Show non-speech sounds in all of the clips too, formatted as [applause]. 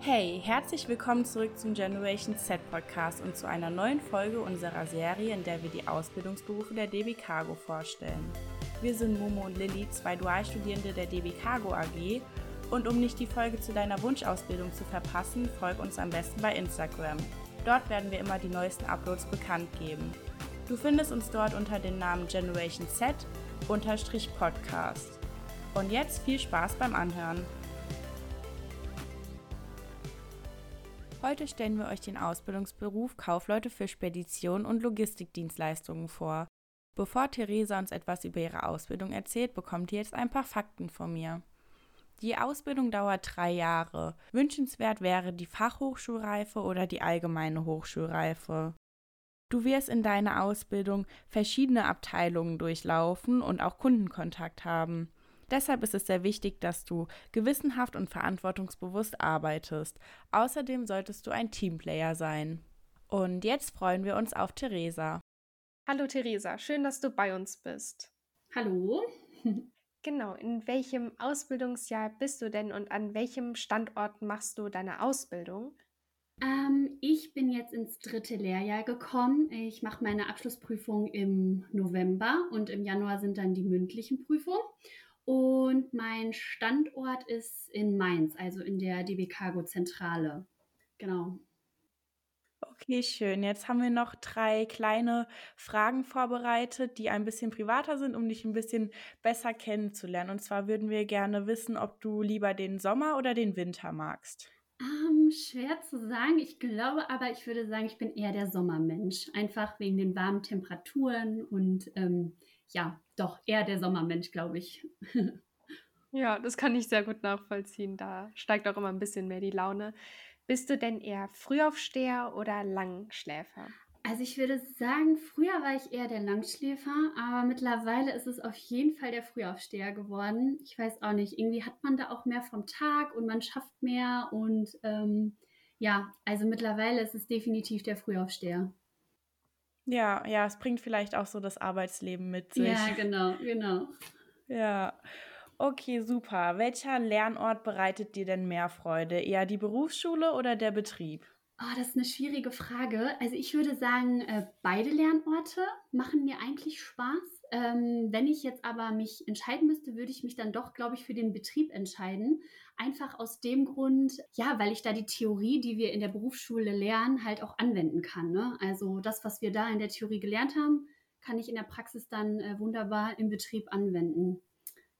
Hey, herzlich willkommen zurück zum Generation Z Podcast und zu einer neuen Folge unserer Serie, in der wir die Ausbildungsberufe der DB Cargo vorstellen. Wir sind Momo und Lilly, zwei Dualstudierende der DB Cargo AG und um nicht die Folge zu deiner Wunschausbildung zu verpassen, folg uns am besten bei Instagram. Dort werden wir immer die neuesten Uploads bekannt geben. Du findest uns dort unter dem Namen Generation Z Podcast. Und jetzt viel Spaß beim Anhören. Heute stellen wir euch den Ausbildungsberuf Kaufleute für Spedition und Logistikdienstleistungen vor. Bevor Theresa uns etwas über ihre Ausbildung erzählt, bekommt ihr jetzt ein paar Fakten von mir. Die Ausbildung dauert drei Jahre. Wünschenswert wäre die Fachhochschulreife oder die allgemeine Hochschulreife. Du wirst in deiner Ausbildung verschiedene Abteilungen durchlaufen und auch Kundenkontakt haben. Deshalb ist es sehr wichtig, dass du gewissenhaft und verantwortungsbewusst arbeitest. Außerdem solltest du ein Teamplayer sein. Und jetzt freuen wir uns auf Theresa. Hallo Theresa, schön, dass du bei uns bist. Hallo. [laughs] Genau, in welchem Ausbildungsjahr bist du denn und an welchem Standort machst du deine Ausbildung? Ähm, ich bin jetzt ins dritte Lehrjahr gekommen. Ich mache meine Abschlussprüfung im November und im Januar sind dann die mündlichen Prüfungen. Und mein Standort ist in Mainz, also in der DB Cargo Zentrale. Genau. Okay, schön. Jetzt haben wir noch drei kleine Fragen vorbereitet, die ein bisschen privater sind, um dich ein bisschen besser kennenzulernen. Und zwar würden wir gerne wissen, ob du lieber den Sommer oder den Winter magst. Ähm, schwer zu sagen. Ich glaube aber, ich würde sagen, ich bin eher der Sommermensch. Einfach wegen den warmen Temperaturen und ähm, ja, doch eher der Sommermensch, glaube ich. [laughs] ja, das kann ich sehr gut nachvollziehen. Da steigt auch immer ein bisschen mehr die Laune. Bist du denn eher Frühaufsteher oder Langschläfer? Also ich würde sagen, früher war ich eher der Langschläfer, aber mittlerweile ist es auf jeden Fall der Frühaufsteher geworden. Ich weiß auch nicht, irgendwie hat man da auch mehr vom Tag und man schafft mehr und ähm, ja, also mittlerweile ist es definitiv der Frühaufsteher. Ja, ja, es bringt vielleicht auch so das Arbeitsleben mit sich. Ja, genau, genau. Ja. Okay, super. Welcher Lernort bereitet dir denn mehr Freude? Eher die Berufsschule oder der Betrieb? Oh, das ist eine schwierige Frage. Also ich würde sagen, äh, beide Lernorte machen mir eigentlich Spaß. Ähm, wenn ich jetzt aber mich entscheiden müsste, würde ich mich dann doch, glaube ich, für den Betrieb entscheiden. Einfach aus dem Grund, ja, weil ich da die Theorie, die wir in der Berufsschule lernen, halt auch anwenden kann. Ne? Also das, was wir da in der Theorie gelernt haben, kann ich in der Praxis dann äh, wunderbar im Betrieb anwenden.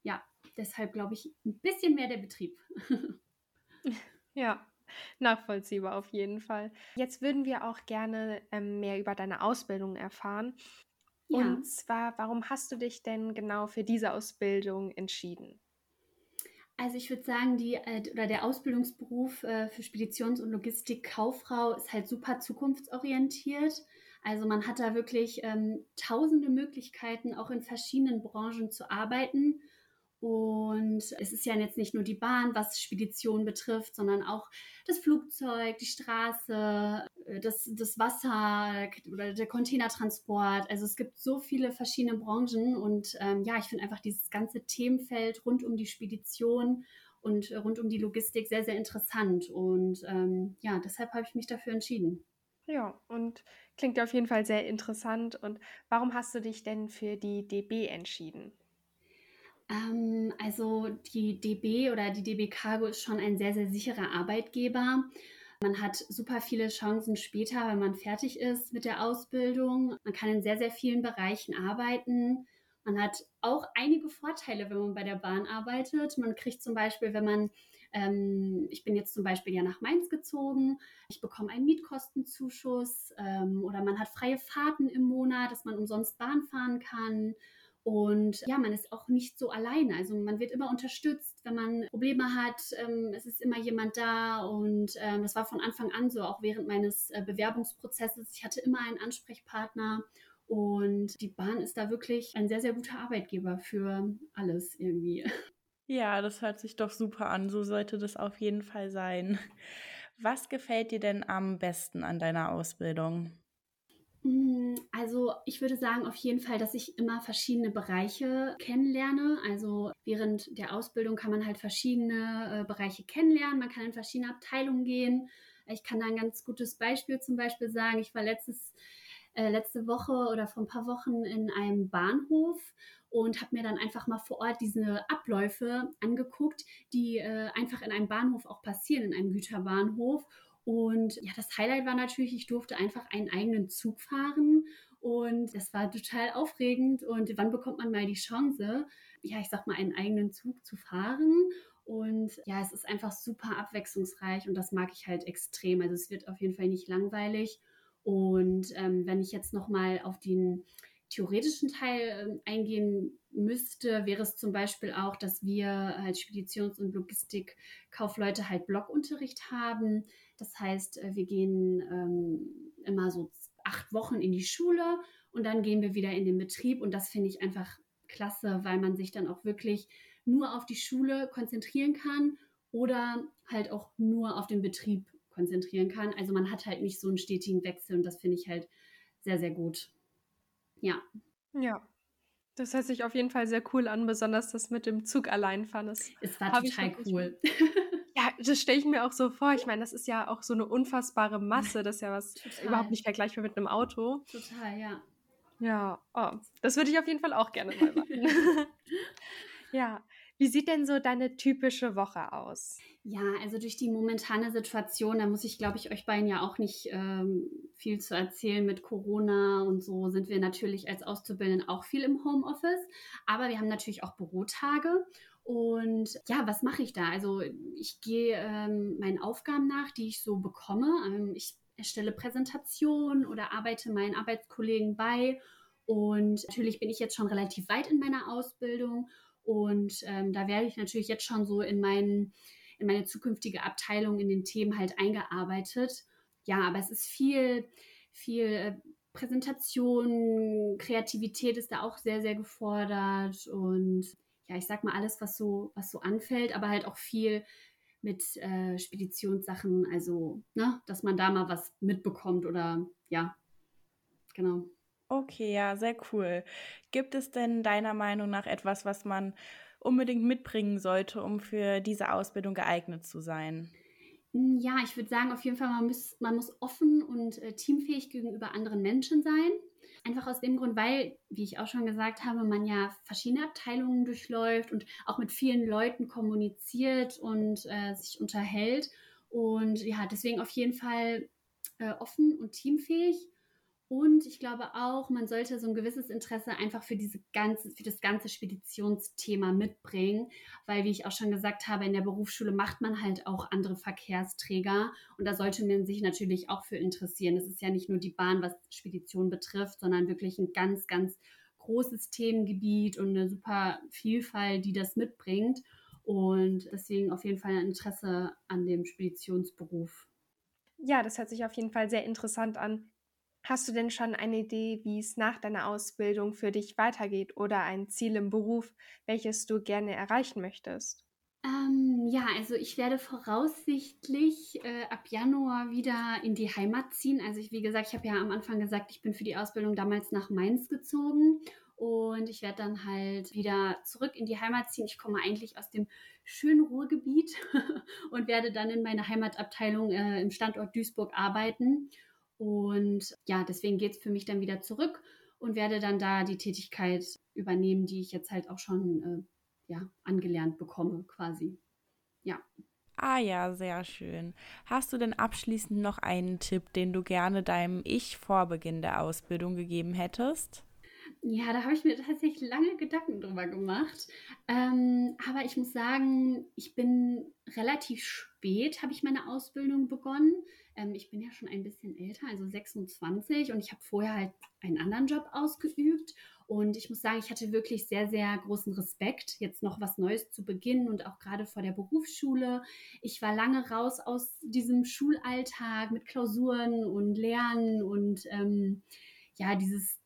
Ja, deshalb glaube ich ein bisschen mehr der Betrieb. [laughs] ja, Nachvollziehbar auf jeden Fall. Jetzt würden wir auch gerne ähm, mehr über deine Ausbildung erfahren. Ja. Und zwar, warum hast du dich denn genau für diese Ausbildung entschieden? Also ich würde sagen, die äh, oder der Ausbildungsberuf äh, für Speditions- und Logistikkauffrau ist halt super zukunftsorientiert. Also man hat da wirklich ähm, tausende Möglichkeiten, auch in verschiedenen Branchen zu arbeiten. Und es ist ja jetzt nicht nur die Bahn, was Spedition betrifft, sondern auch das Flugzeug, die Straße, äh, das, das Wasser oder der Containertransport. Also es gibt so viele verschiedene Branchen und ähm, ja, ich finde einfach dieses ganze Themenfeld rund um die Spedition und rund um die Logistik sehr, sehr interessant. Und ähm, ja, deshalb habe ich mich dafür entschieden. Ja, und klingt auf jeden Fall sehr interessant. Und warum hast du dich denn für die DB entschieden? Ähm, also die DB oder die DB Cargo ist schon ein sehr, sehr sicherer Arbeitgeber. Man hat super viele Chancen später, wenn man fertig ist mit der Ausbildung. Man kann in sehr, sehr vielen Bereichen arbeiten. Man hat auch einige Vorteile, wenn man bei der Bahn arbeitet. Man kriegt zum Beispiel, wenn man, ähm, ich bin jetzt zum Beispiel ja nach Mainz gezogen, ich bekomme einen Mietkostenzuschuss ähm, oder man hat freie Fahrten im Monat, dass man umsonst Bahn fahren kann. Und ja, man ist auch nicht so alleine. Also man wird immer unterstützt, wenn man Probleme hat. Ähm, es ist immer jemand da. Und ähm, das war von Anfang an so, auch während meines äh, Bewerbungsprozesses. Ich hatte immer einen Ansprechpartner. Und die Bahn ist da wirklich ein sehr, sehr guter Arbeitgeber für alles irgendwie. [laughs] Ja, das hört sich doch super an. So sollte das auf jeden Fall sein. Was gefällt dir denn am besten an deiner Ausbildung? Mm, also ich würde sagen auf jeden Fall, dass ich immer verschiedene Bereiche kennenlerne. Also während der Ausbildung kann man halt verschiedene äh, Bereiche kennenlernen. Man kann in verschiedene Abteilungen gehen. Ich kann da ein ganz gutes Beispiel zum Beispiel sagen. Ich war letztes, äh, letzte Woche oder vor ein paar Wochen in einem Bahnhof und habe mir dann einfach mal vor Ort diese Abläufe angeguckt, die äh, einfach in einem Bahnhof auch passieren, in einem Güterbahnhof. Und ja, das Highlight war natürlich, ich durfte einfach einen eigenen Zug fahren und das war total aufregend. Und wann bekommt man mal die Chance, ja, ich sag mal, einen eigenen Zug zu fahren? Und ja, es ist einfach super abwechslungsreich und das mag ich halt extrem. Also es wird auf jeden Fall nicht langweilig. Und ähm, wenn ich jetzt nochmal auf den theoretischen Teil äh, eingehen müsste, wäre es zum Beispiel auch, dass wir als Speditions- und Logistikkaufleute halt Blockunterricht haben. Das heißt, äh, wir gehen ähm, immer so acht Wochen in die Schule und dann gehen wir wieder in den Betrieb. Und das finde ich einfach klasse, weil man sich dann auch wirklich nur auf die Schule konzentrieren kann oder halt auch nur auf den Betrieb konzentrieren kann. Also man hat halt nicht so einen stetigen Wechsel und das finde ich halt sehr, sehr gut. Ja. Ja. Das hört sich auf jeden Fall sehr cool an, besonders das mit dem Zug alleinfahren. Das es war total cool. Ja, das stelle ich mir auch so vor. Ich meine, das ist ja auch so eine unfassbare Masse. Das ist ja was total. überhaupt nicht vergleichbar mit einem Auto. Total, ja. Ja, oh, das würde ich auf jeden Fall auch gerne mal machen. [laughs] ja, wie sieht denn so deine typische Woche aus? Ja, also durch die momentane Situation, da muss ich, glaube ich, euch beiden ja auch nicht ähm, viel zu erzählen mit Corona und so, sind wir natürlich als Auszubildenden auch viel im Homeoffice. Aber wir haben natürlich auch Bürotage. Und ja, was mache ich da? Also ich gehe ähm, meinen Aufgaben nach, die ich so bekomme. Ähm, ich erstelle Präsentationen oder arbeite meinen Arbeitskollegen bei. Und natürlich bin ich jetzt schon relativ weit in meiner Ausbildung und ähm, da werde ich natürlich jetzt schon so in, mein, in meine zukünftige Abteilung, in den Themen halt eingearbeitet. Ja, aber es ist viel, viel äh, Präsentation, Kreativität ist da auch sehr, sehr gefordert und ja, ich sag mal alles, was so, was so anfällt, aber halt auch viel mit äh, Speditionssachen, also, ne, dass man da mal was mitbekommt oder ja, genau. Okay, ja, sehr cool. Gibt es denn deiner Meinung nach etwas, was man unbedingt mitbringen sollte, um für diese Ausbildung geeignet zu sein? Hm, ja, ich würde sagen, auf jeden Fall, man muss, man muss offen und äh, teamfähig gegenüber anderen Menschen sein. Einfach aus dem Grund, weil, wie ich auch schon gesagt habe, man ja verschiedene Abteilungen durchläuft und auch mit vielen Leuten kommuniziert und äh, sich unterhält. Und ja, deswegen auf jeden Fall äh, offen und teamfähig und ich glaube auch, man sollte so ein gewisses Interesse einfach für diese ganze, für das ganze Speditionsthema mitbringen, weil, wie ich auch schon gesagt habe, in der Berufsschule macht man halt auch andere Verkehrsträger und da sollte man sich natürlich auch für interessieren. Es ist ja nicht nur die Bahn, was Spedition betrifft, sondern wirklich ein ganz, ganz großes Themengebiet und eine super Vielfalt, die das mitbringt. Und deswegen auf jeden Fall ein Interesse an dem Speditionsberuf. Ja, das hört sich auf jeden Fall sehr interessant an. Hast du denn schon eine Idee, wie es nach deiner Ausbildung für dich weitergeht oder ein Ziel im Beruf, welches du gerne erreichen möchtest? Ähm, ja, also ich werde voraussichtlich äh, ab Januar wieder in die Heimat ziehen. Also ich, wie gesagt, ich habe ja am Anfang gesagt, ich bin für die Ausbildung damals nach Mainz gezogen und ich werde dann halt wieder zurück in die Heimat ziehen. Ich komme eigentlich aus dem schönen Ruhrgebiet [laughs] und werde dann in meiner Heimatabteilung äh, im Standort Duisburg arbeiten und ja, deswegen geht es für mich dann wieder zurück und werde dann da die Tätigkeit übernehmen, die ich jetzt halt auch schon äh, ja, angelernt bekomme, quasi. Ja. Ah ja, sehr schön. Hast du denn abschließend noch einen Tipp, den du gerne deinem Ich vor Beginn der Ausbildung gegeben hättest? Ja, da habe ich mir tatsächlich lange Gedanken drüber gemacht. Ähm, aber ich muss sagen, ich bin relativ spät, habe ich meine Ausbildung begonnen. Ähm, ich bin ja schon ein bisschen älter, also 26 und ich habe vorher halt einen anderen Job ausgeübt. Und ich muss sagen, ich hatte wirklich sehr, sehr großen Respekt, jetzt noch was Neues zu beginnen und auch gerade vor der Berufsschule. Ich war lange raus aus diesem Schulalltag mit Klausuren und Lernen und ähm, ja, dieses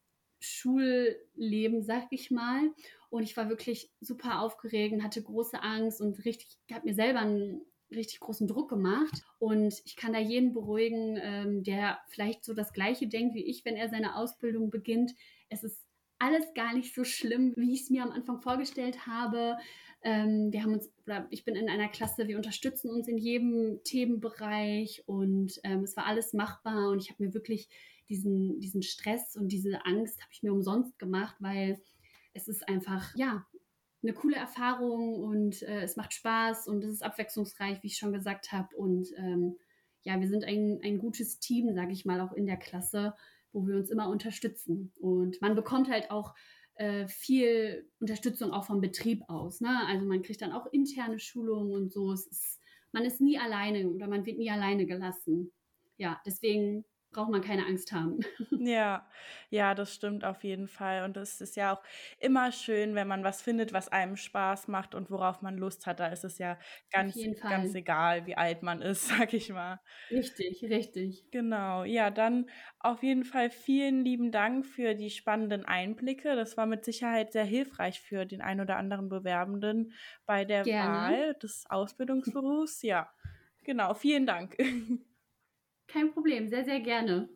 Schulleben, sag ich mal. Und ich war wirklich super aufgeregt und hatte große Angst und richtig, habe mir selber ein richtig großen Druck gemacht. Und ich kann da jeden beruhigen, ähm, der vielleicht so das Gleiche denkt wie ich, wenn er seine Ausbildung beginnt. Es ist alles gar nicht so schlimm, wie ich es mir am Anfang vorgestellt habe. Ähm, wir haben uns, oder ich bin in einer Klasse, wir unterstützen uns in jedem Themenbereich und ähm, es war alles machbar und ich habe mir wirklich diesen, diesen Stress und diese Angst habe ich mir umsonst gemacht, weil es ist einfach, ja, eine coole Erfahrung und äh, es macht Spaß und es ist abwechslungsreich, wie ich schon gesagt habe. Und ähm, ja, wir sind ein, ein gutes Team, sage ich mal, auch in der Klasse, wo wir uns immer unterstützen. Und man bekommt halt auch äh, viel Unterstützung auch vom Betrieb aus. Ne? Also man kriegt dann auch interne Schulungen und so. Ist, man ist nie alleine oder man wird nie alleine gelassen. Ja, deswegen braucht man keine Angst haben. [laughs] Ja, ja, das stimmt auf jeden Fall. Und es ist ja auch immer schön, wenn man was findet, was einem Spaß macht und worauf man Lust hat. Da ist es ja ganz, ganz egal, wie alt man ist, [laughs] sag ich mal. Richtig, richtig. Genau. Ja, dann auf jeden Fall vielen lieben Dank für die spannenden Einblicke. Das war mit Sicherheit sehr hilfreich für den ein oder anderen Bewerbenden bei der Gerne. Wahl des [laughs] Ausbildungsberufs. Ja, genau. Vielen Dank. Kein Problem, sehr, sehr gerne.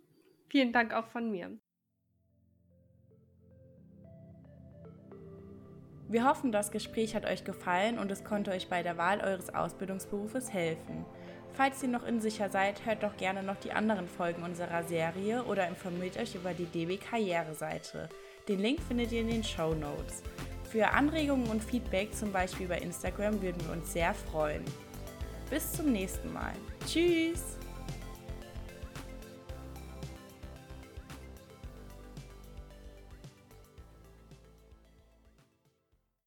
Vielen Dank auch von mir. Wir hoffen, das Gespräch hat euch gefallen und es konnte euch bei der Wahl eures Ausbildungsberufes helfen. Falls ihr noch unsicher seid, hört doch gerne noch die anderen Folgen unserer Serie oder informiert euch über die DB Karriereseite. Den Link findet ihr in den Show Notes. Für Anregungen und Feedback, zum Beispiel bei Instagram, würden wir uns sehr freuen. Bis zum nächsten Mal. Tschüss!